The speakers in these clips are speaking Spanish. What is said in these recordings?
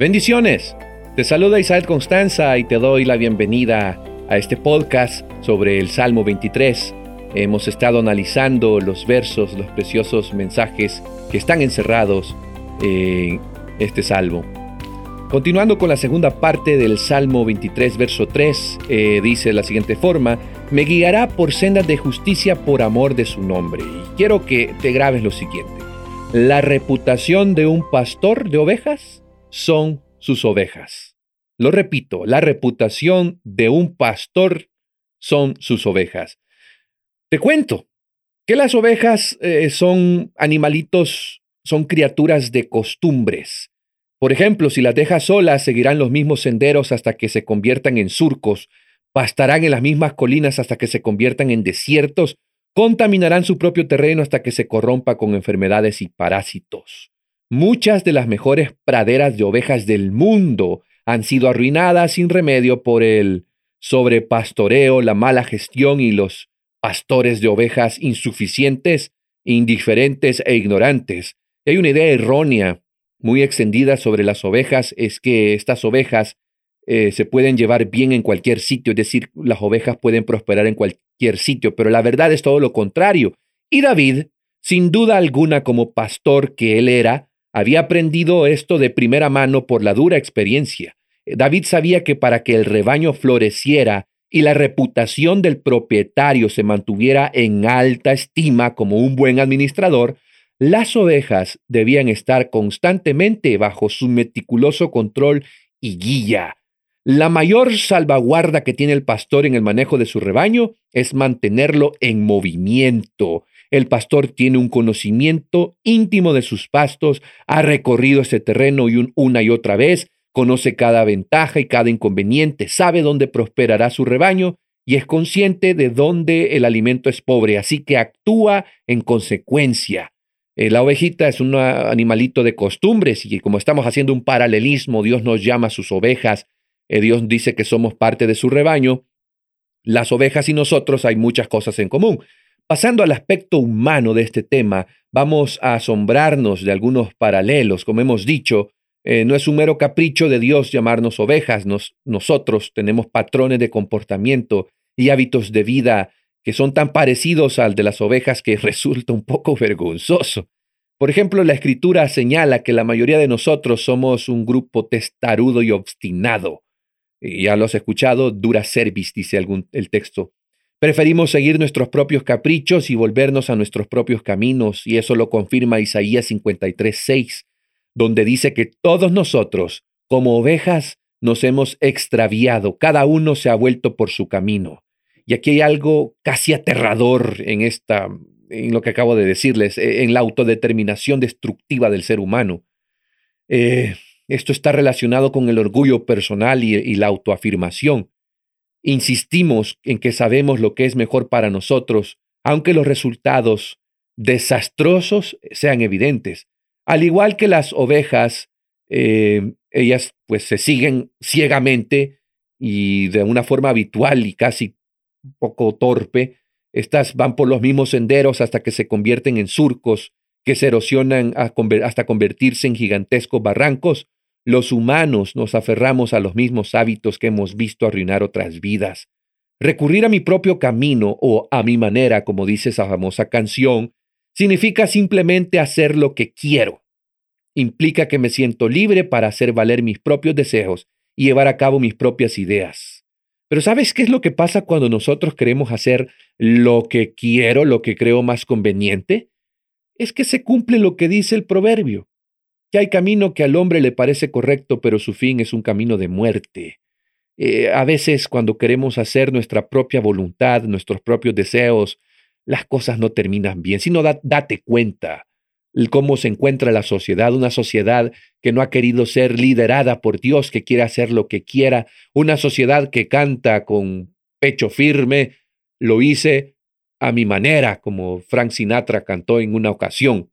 Bendiciones. Te saluda Isaac Constanza y te doy la bienvenida a este podcast sobre el Salmo 23. Hemos estado analizando los versos, los preciosos mensajes que están encerrados en este salmo. Continuando con la segunda parte del Salmo 23, verso 3, eh, dice de la siguiente forma, me guiará por sendas de justicia por amor de su nombre. Y quiero que te grabes lo siguiente. La reputación de un pastor de ovejas son sus ovejas. Lo repito, la reputación de un pastor son sus ovejas. Te cuento que las ovejas eh, son animalitos, son criaturas de costumbres. Por ejemplo, si las dejas solas, seguirán los mismos senderos hasta que se conviertan en surcos, pastarán en las mismas colinas hasta que se conviertan en desiertos, contaminarán su propio terreno hasta que se corrompa con enfermedades y parásitos. Muchas de las mejores praderas de ovejas del mundo han sido arruinadas sin remedio por el sobrepastoreo, la mala gestión y los pastores de ovejas insuficientes, indiferentes e ignorantes. hay una idea errónea muy extendida sobre las ovejas, es que estas ovejas eh, se pueden llevar bien en cualquier sitio, es decir, las ovejas pueden prosperar en cualquier sitio, pero la verdad es todo lo contrario. Y David, sin duda alguna como pastor que él era, había aprendido esto de primera mano por la dura experiencia. David sabía que para que el rebaño floreciera y la reputación del propietario se mantuviera en alta estima como un buen administrador, las ovejas debían estar constantemente bajo su meticuloso control y guía. La mayor salvaguarda que tiene el pastor en el manejo de su rebaño es mantenerlo en movimiento, el pastor tiene un conocimiento íntimo de sus pastos, ha recorrido ese terreno y una y otra vez, conoce cada ventaja y cada inconveniente, sabe dónde prosperará su rebaño y es consciente de dónde el alimento es pobre, así que actúa en consecuencia. Eh, la ovejita es un animalito de costumbres y como estamos haciendo un paralelismo, Dios nos llama sus ovejas, eh, Dios dice que somos parte de su rebaño, las ovejas y nosotros hay muchas cosas en común. Pasando al aspecto humano de este tema, vamos a asombrarnos de algunos paralelos. Como hemos dicho, eh, no es un mero capricho de Dios llamarnos ovejas. nosotros tenemos patrones de comportamiento y hábitos de vida que son tan parecidos al de las ovejas que resulta un poco vergonzoso. Por ejemplo, la escritura señala que la mayoría de nosotros somos un grupo testarudo y obstinado. ya lo has escuchado, dura cervis, dice algún, el texto. Preferimos seguir nuestros propios caprichos y volvernos a nuestros propios caminos, y eso lo confirma Isaías 53:6, donde dice que todos nosotros, como ovejas, nos hemos extraviado, cada uno se ha vuelto por su camino. Y aquí hay algo casi aterrador en esta en lo que acabo de decirles, e, en la autodeterminación destructiva del ser humano. Eh, esto está relacionado con el orgullo personal y la autoafirmación. Insistimos en que sabemos lo que es mejor para nosotros, aunque los resultados desastrosos sean evidentes. Al igual que las ovejas, eh, ellas pues se siguen ciegamente y de una forma habitual y casi un poco torpe. Estas van por los mismos senderos hasta que se convierten en surcos que se erosionan hasta convertirse en gigantescos barrancos los humanos nos aferramos a los mismos hábitos que hemos visto arruinar otras vidas. Recurrir a mi propio camino o a mi manera, como dice esa famosa canción, significa simplemente hacer lo que quiero. Implica que me siento libre para hacer valer mis propios deseos y llevar a cabo mis propias ideas. Pero ¿sabes qué es lo que pasa cuando nosotros queremos hacer lo que quiero, lo que creo más conveniente? Es que se cumple lo que dice el proverbio que hay camino que al hombre le parece correcto, pero su fin es un camino de muerte. Eh, a veces cuando queremos hacer nuestra propia voluntad, nuestros propios deseos, las cosas no terminan bien, sino date cuenta cómo se encuentra la sociedad, una sociedad que no ha querido ser liderada por Dios, que quiere hacer lo que quiera, una sociedad que canta con pecho firme, lo hice a mi manera, como Frank Sinatra cantó en una ocasión.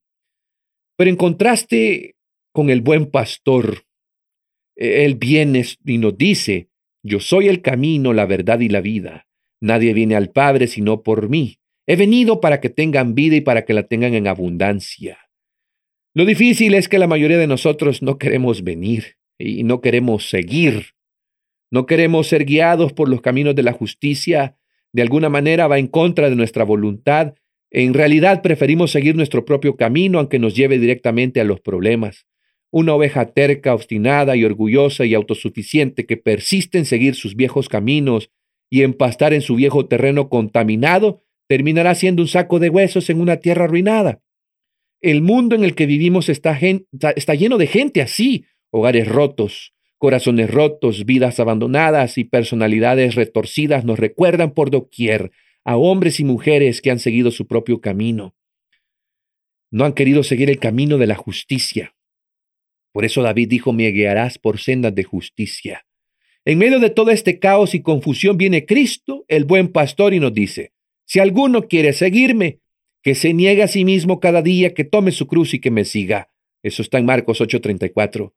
Pero en contraste, con el buen pastor. E, él viene y nos dice, yo soy el camino, la verdad y la vida. Nadie viene al Padre sino por mí. He venido para que tengan vida y para que la tengan en abundancia. Lo difícil es que la mayoría de nosotros no queremos venir. y no queremos seguir. No queremos ser guiados por los caminos de la justicia. De alguna manera va en contra de nuestra voluntad. En realidad preferimos seguir nuestro propio camino aunque nos lleve directamente a los problemas. Una oveja terca, obstinada y orgullosa y autosuficiente que persiste en seguir sus viejos caminos y en pastar en su viejo terreno contaminado, terminará siendo un saco de huesos en una tierra arruinada. El mundo en el que vivimos está, está lleno de gente así, hogares rotos, corazones rotos, vidas abandonadas y personalidades retorcidas nos recuerdan por doquier a hombres y mujeres que han seguido su propio camino. No han querido seguir el camino de la justicia. Por eso David dijo, me guiarás por sendas de justicia. En medio de todo este caos y confusión viene Cristo, el buen pastor, y nos dice, si alguno quiere seguirme, que se niegue a sí mismo cada día, que tome su cruz y que me siga. Eso está en Marcos 8:34.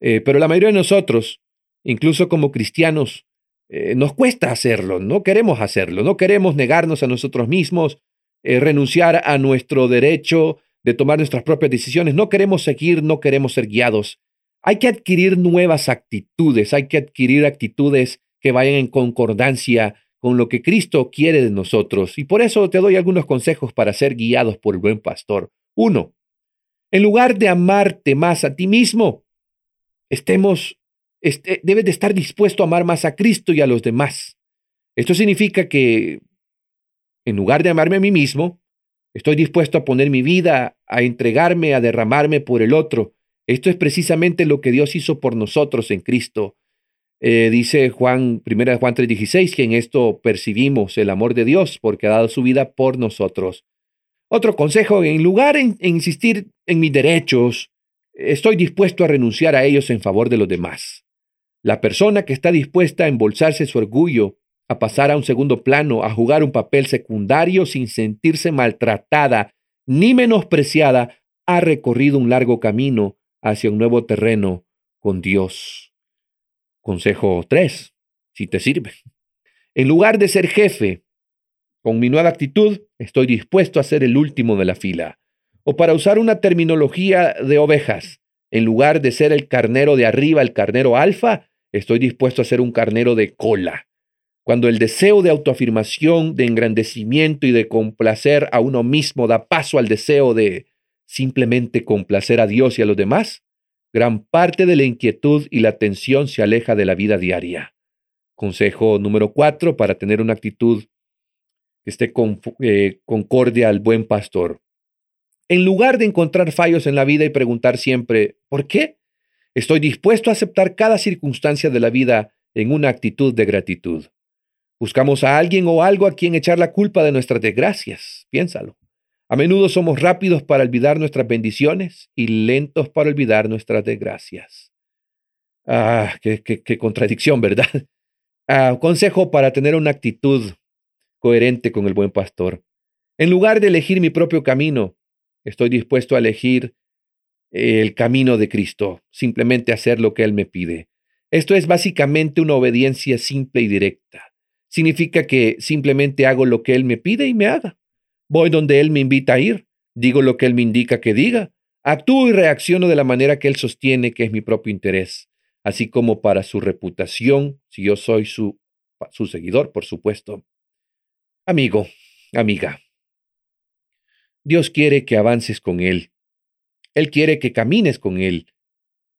Eh, pero la mayoría de nosotros, incluso como cristianos, eh, nos cuesta hacerlo, no queremos hacerlo, no queremos negarnos a nosotros mismos, eh, renunciar a nuestro derecho de tomar nuestras propias decisiones, no queremos seguir, no queremos ser guiados. Hay que adquirir nuevas actitudes, hay que adquirir actitudes que vayan en concordancia con lo que Cristo quiere de nosotros. Y por eso te doy algunos consejos para ser guiados por el buen pastor. Uno, en lugar de amarte más a ti mismo, estemos, este, debes de estar dispuesto a amar más a Cristo y a los demás. Esto significa que en lugar de amarme a mí mismo, estoy dispuesto a poner mi vida, a entregarme, a derramarme por el otro. Esto es precisamente lo que Dios hizo por nosotros en Cristo. Eh, dice Juan, 1 Juan 3:16, que en esto percibimos el amor de Dios porque ha dado su vida por nosotros. Otro consejo, en lugar de insistir en mis derechos, estoy dispuesto a renunciar a ellos en favor de los demás. La persona que está dispuesta a embolsarse su orgullo, a pasar a un segundo plano, a jugar un papel secundario sin sentirse maltratada ni menospreciada, ha recorrido un largo camino hacia un nuevo terreno con Dios. Consejo 3, si te sirve. En lugar de ser jefe, con mi nueva actitud, estoy dispuesto a ser el último de la fila. O para usar una terminología de ovejas, en lugar de ser el carnero de arriba, el carnero alfa, estoy dispuesto a ser un carnero de cola. Cuando el deseo de autoafirmación, de engrandecimiento y de complacer a uno mismo da paso al deseo de simplemente complacer a Dios y a los demás, gran parte de la inquietud y la tensión se aleja de la vida diaria. Consejo número cuatro para tener una actitud que esté con, eh, concordia al buen pastor. En lugar de encontrar fallos en la vida y preguntar siempre, ¿por qué? Estoy dispuesto a aceptar cada circunstancia de la vida en una actitud de gratitud. Buscamos a alguien o algo a quien echar la culpa de nuestras desgracias. Piénsalo. A menudo somos rápidos para olvidar nuestras bendiciones y lentos para olvidar nuestras desgracias. Ah, qué, contradicción, ¿verdad? Ah, consejo para tener una actitud coherente con el buen pastor. En lugar de elegir mi propio camino, Estoy dispuesto a elegir el camino de Cristo, simplemente hacer lo que Él me pide. Esto es básicamente una obediencia simple y directa. Significa que simplemente hago lo que Él me pide y me haga. Voy donde Él me invita a ir, digo lo que Él me indica que diga, actúo y reacciono de la manera que Él sostiene que es mi propio interés, así como para su reputación, si yo soy su, su seguidor, por supuesto. Amigo, amiga, Dios quiere que avances con Él. Él quiere que camines con Él.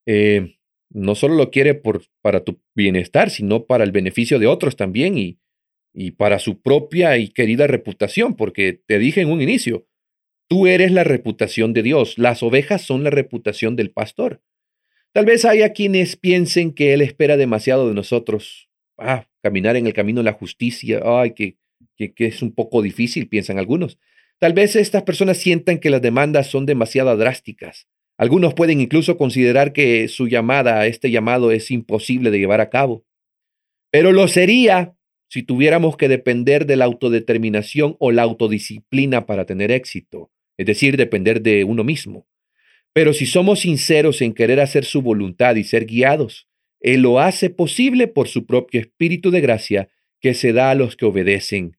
Eh, no solo lo quiere por, para tu bienestar, sino para el beneficio de otros también y, y para su propia y querida reputación, porque te dije en un inicio, tú eres la reputación de Dios, las ovejas son la reputación del pastor. Tal vez haya quienes piensen que Él espera demasiado de nosotros. Ah, caminar en el camino de la justicia, ay, que, que, es un poco difícil, piensan algunos. Tal vez estas personas sientan que las demandas son demasiado drásticas. Algunos pueden incluso considerar que su llamada, este llamado, es imposible de llevar a cabo. Pero lo sería si tuviéramos que depender de la autodeterminación o la autodisciplina para tener éxito, es decir, depender de uno mismo. Pero si somos sinceros en querer hacer su voluntad y ser guiados, Él lo hace posible por su propio espíritu de gracia que se da a los que obedecen,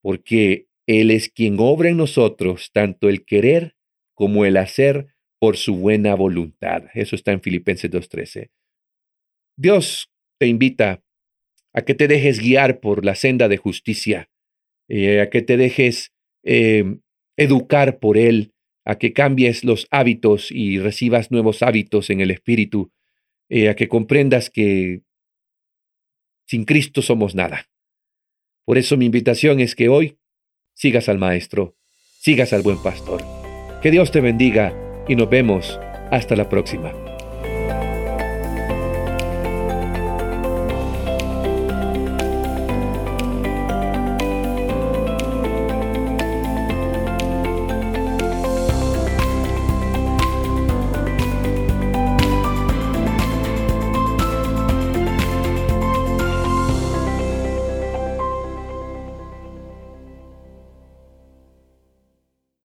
porque él es quien obra en nosotros tanto el querer como el hacer por su buena voluntad. Eso está en Filipenses 2.13. Dios te invita a que te dejes guiar por la senda de justicia, eh, a que te dejes em, educar por Él, a que cambies los hábitos y recibas nuevos hábitos en el Espíritu, eh, a que comprendas que sin Cristo somos nada. Por eso mi invitación es que hoy sigas al Maestro, sigas al buen pastor. Que Dios te bendiga y nos vemos hasta la próxima.